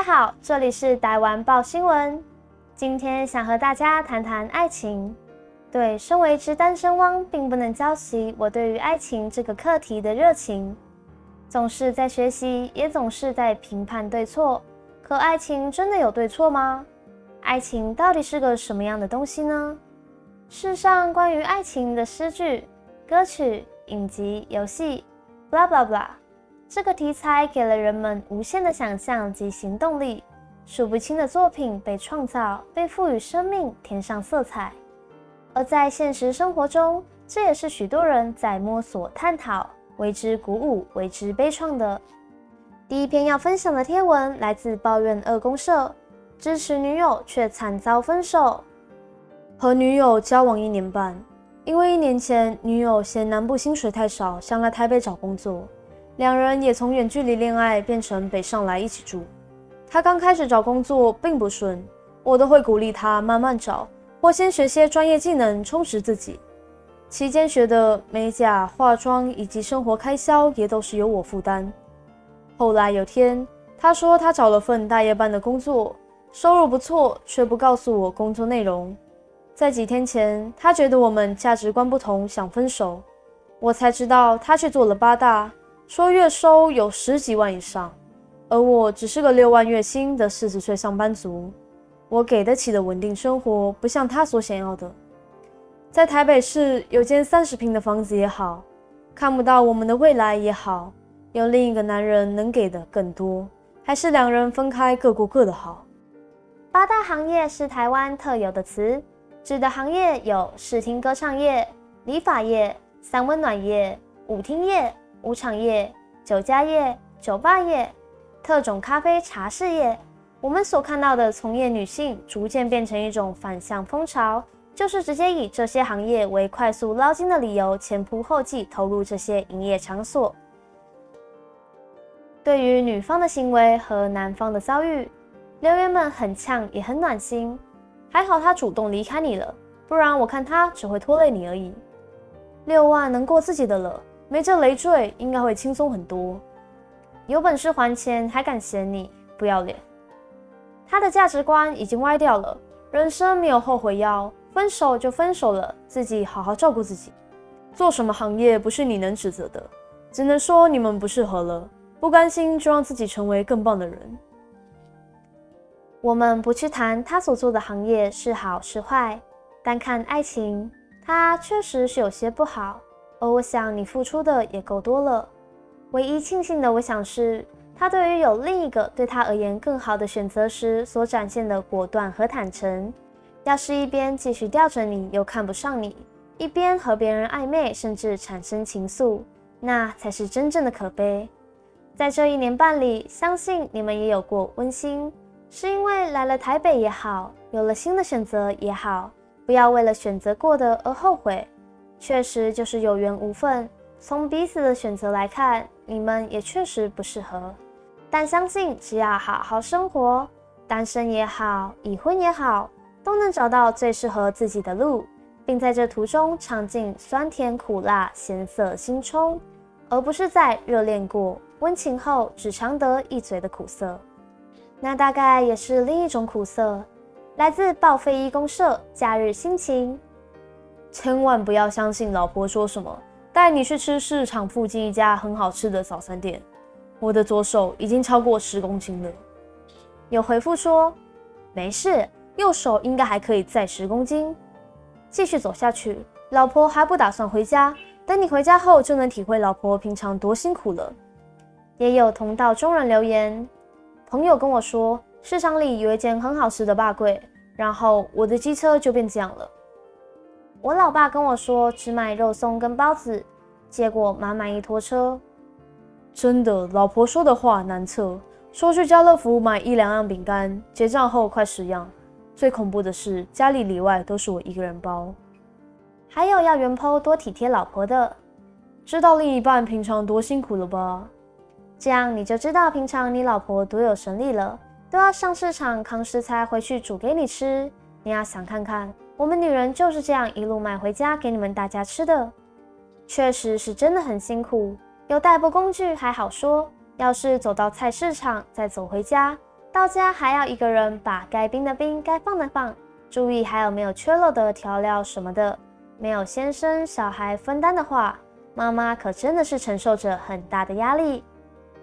大家好，这里是台湾报新闻。今天想和大家谈谈爱情。对，身为一只单身汪，并不能浇熄我对于爱情这个课题的热情。总是在学习，也总是在评判对错。可爱情真的有对错吗？爱情到底是个什么样的东西呢？世上关于爱情的诗句、歌曲、影集、游戏，blah blah blah，这个题材给了人们无限的想象及行动力，数不清的作品被创造，被赋予生命，添上色彩。而在现实生活中，这也是许多人在摸索、探讨。为之鼓舞，为之悲怆的。第一篇要分享的贴文来自抱怨二公社，支持女友却惨遭分手。和女友交往一年半，因为一年前女友嫌南部薪水太少，想来台北找工作，两人也从远距离恋爱变成北上来一起住。他刚开始找工作并不顺，我都会鼓励他慢慢找，或先学些专业技能充实自己。期间学的美甲、化妆以及生活开销也都是由我负担。后来有天，他说他找了份大夜班的工作，收入不错，却不告诉我工作内容。在几天前，他觉得我们价值观不同，想分手。我才知道他去做了八大，说月收有十几万以上，而我只是个六万月薪的四十岁上班族，我给得起的稳定生活，不像他所想要的。在台北市有间三十平的房子也好，看不到我们的未来也好，有另一个男人能给的更多，还是两人分开各过各的好。八大行业是台湾特有的词，指的行业有视听歌唱业、理发业、三温暖业、舞厅业、舞场业、酒家业、酒吧业、特种咖啡茶室业。我们所看到的从业女性，逐渐变成一种反向风潮。就是直接以这些行业为快速捞金的理由，前仆后继投入这些营业场所。对于女方的行为和男方的遭遇，留言们很呛，也很暖心。还好他主动离开你了，不然我看他只会拖累你而已。六万能过自己的了，没这累赘，应该会轻松很多。有本事还钱，还敢嫌你不要脸？他的价值观已经歪掉了，人生没有后悔药。分手就分手了，自己好好照顾自己。做什么行业不是你能指责的，只能说你们不适合了。不甘心就让自己成为更棒的人。我们不去谈他所做的行业是好是坏，单看爱情，他确实是有些不好。而我想你付出的也够多了。唯一庆幸的，我想是他对于有另一个对他而言更好的选择时所展现的果断和坦诚。要是一边继续吊着你，又看不上你，一边和别人暧昧，甚至产生情愫，那才是真正的可悲。在这一年半里，相信你们也有过温馨，是因为来了台北也好，有了新的选择也好，不要为了选择过的而后悔。确实就是有缘无分。从彼此的选择来看，你们也确实不适合。但相信只要好好生活，单身也好，已婚也好。都能找到最适合自己的路，并在这途中尝尽酸甜苦辣、咸涩辛冲，而不是在热恋过、温情后只尝得一嘴的苦涩。那大概也是另一种苦涩，来自报废一公社假日心情。千万不要相信老婆说什么，带你去吃市场附近一家很好吃的早餐店。我的左手已经超过十公斤了。有回复说没事。右手应该还可以再十公斤，继续走下去。老婆还不打算回家，等你回家后就能体会老婆平常多辛苦了。也有同道中人留言，朋友跟我说，市场里有一间很好吃的霸柜，然后我的机车就变这样了。我老爸跟我说只买肉松跟包子，结果满满一拖车。真的，老婆说的话难测，说去家乐福买一两样饼干，结账后快十样。最恐怖的是，家里里外都是我一个人包。还有要原剖多体贴老婆的，知道另一半平常多辛苦了吧？这样你就知道平常你老婆多有神力了，都要上市场扛食材回去煮给你吃。你要想看看，我们女人就是这样一路买回家给你们大家吃的，确实是真的很辛苦。有代步工具还好说，要是走到菜市场再走回家。到家还要一个人把该冰的冰，该放的放，注意还有没有缺了的调料什么的。没有先生小孩分担的话，妈妈可真的是承受着很大的压力。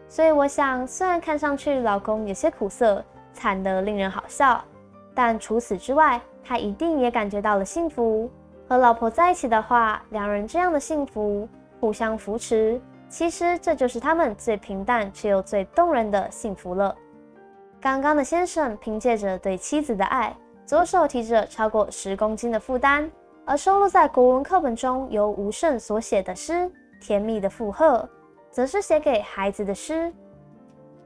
所以我想，虽然看上去老公有些苦涩，惨得令人好笑，但除此之外，他一定也感觉到了幸福。和老婆在一起的话，两人这样的幸福，互相扶持，其实这就是他们最平淡却又最动人的幸福了。刚刚的先生凭借着对妻子的爱，左手提着超过十公斤的负担，而收录在国文课本中由吴胜所写的诗《甜蜜的负荷》，则是写给孩子的诗，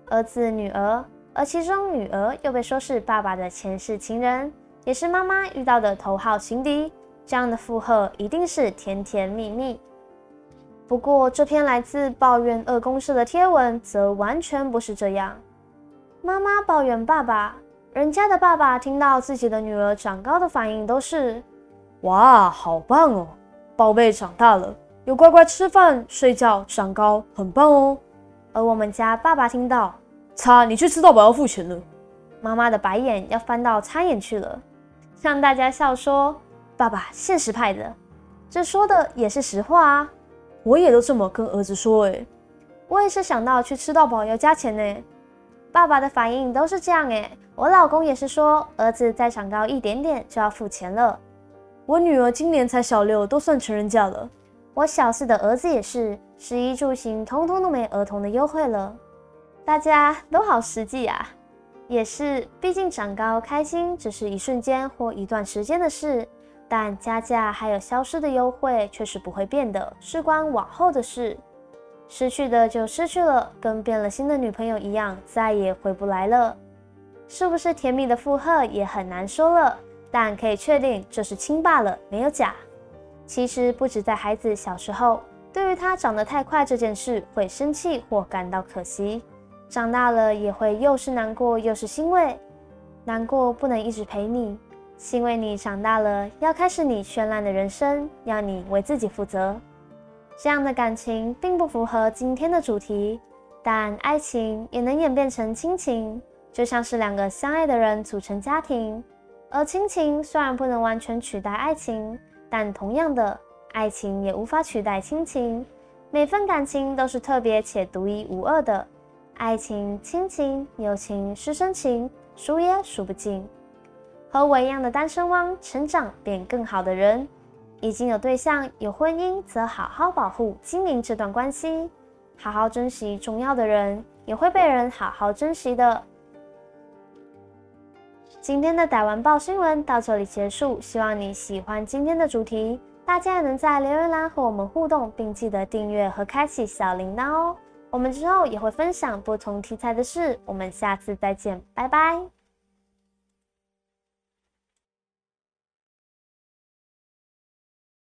儿子、女儿，而其中女儿又被说是爸爸的前世情人，也是妈妈遇到的头号情敌。这样的负荷一定是甜甜蜜蜜。不过，这篇来自抱怨二公社的贴文则完全不是这样。妈妈抱怨爸爸，人家的爸爸听到自己的女儿长高的反应都是：“哇，好棒哦，宝贝长大了，有乖乖吃饭、睡觉、长高，很棒哦。”而我们家爸爸听到：“擦，你去吃到饱要付钱了。”妈妈的白眼要翻到擦眼去了，让大家笑说。爸爸现实派的，这说的也是实话啊！我也都这么跟儿子说哎，我也是想到去吃到饱要加钱呢。爸爸的反应都是这样哎，我老公也是说，儿子再长高一点点就要付钱了。我女儿今年才小六，都算成人价了。我小四的儿子也是，食衣住行通通都没儿童的优惠了。大家都好实际啊，也是，毕竟长高开心只是一瞬间或一段时间的事。但加价还有消失的优惠却是不会变的，事关往后的事。失去的就失去了，跟变了心的女朋友一样，再也回不来了。是不是甜蜜的负荷也很难说了，但可以确定这是亲罢了，没有假。其实不止在孩子小时候，对于他长得太快这件事会生气或感到可惜，长大了也会又是难过又是欣慰。难过不能一直陪你。欣慰你长大了，要开始你绚烂的人生，要你为自己负责。这样的感情并不符合今天的主题，但爱情也能演变成亲情，就像是两个相爱的人组成家庭。而亲情虽然不能完全取代爱情，但同样的，爱情也无法取代亲情。每份感情都是特别且独一无二的，爱情、亲情、友情、师生情，数也数不尽。和我一样的单身汪，成长变更好的人，已经有对象有婚姻，则好好保护经营这段关系，好好珍惜重要的人，也会被人好好珍惜的。今天的逮完报新闻到这里结束，希望你喜欢今天的主题，大家也能在留言栏和我们互动，并记得订阅和开启小铃铛哦。我们之后也会分享不同题材的事，我们下次再见，拜拜。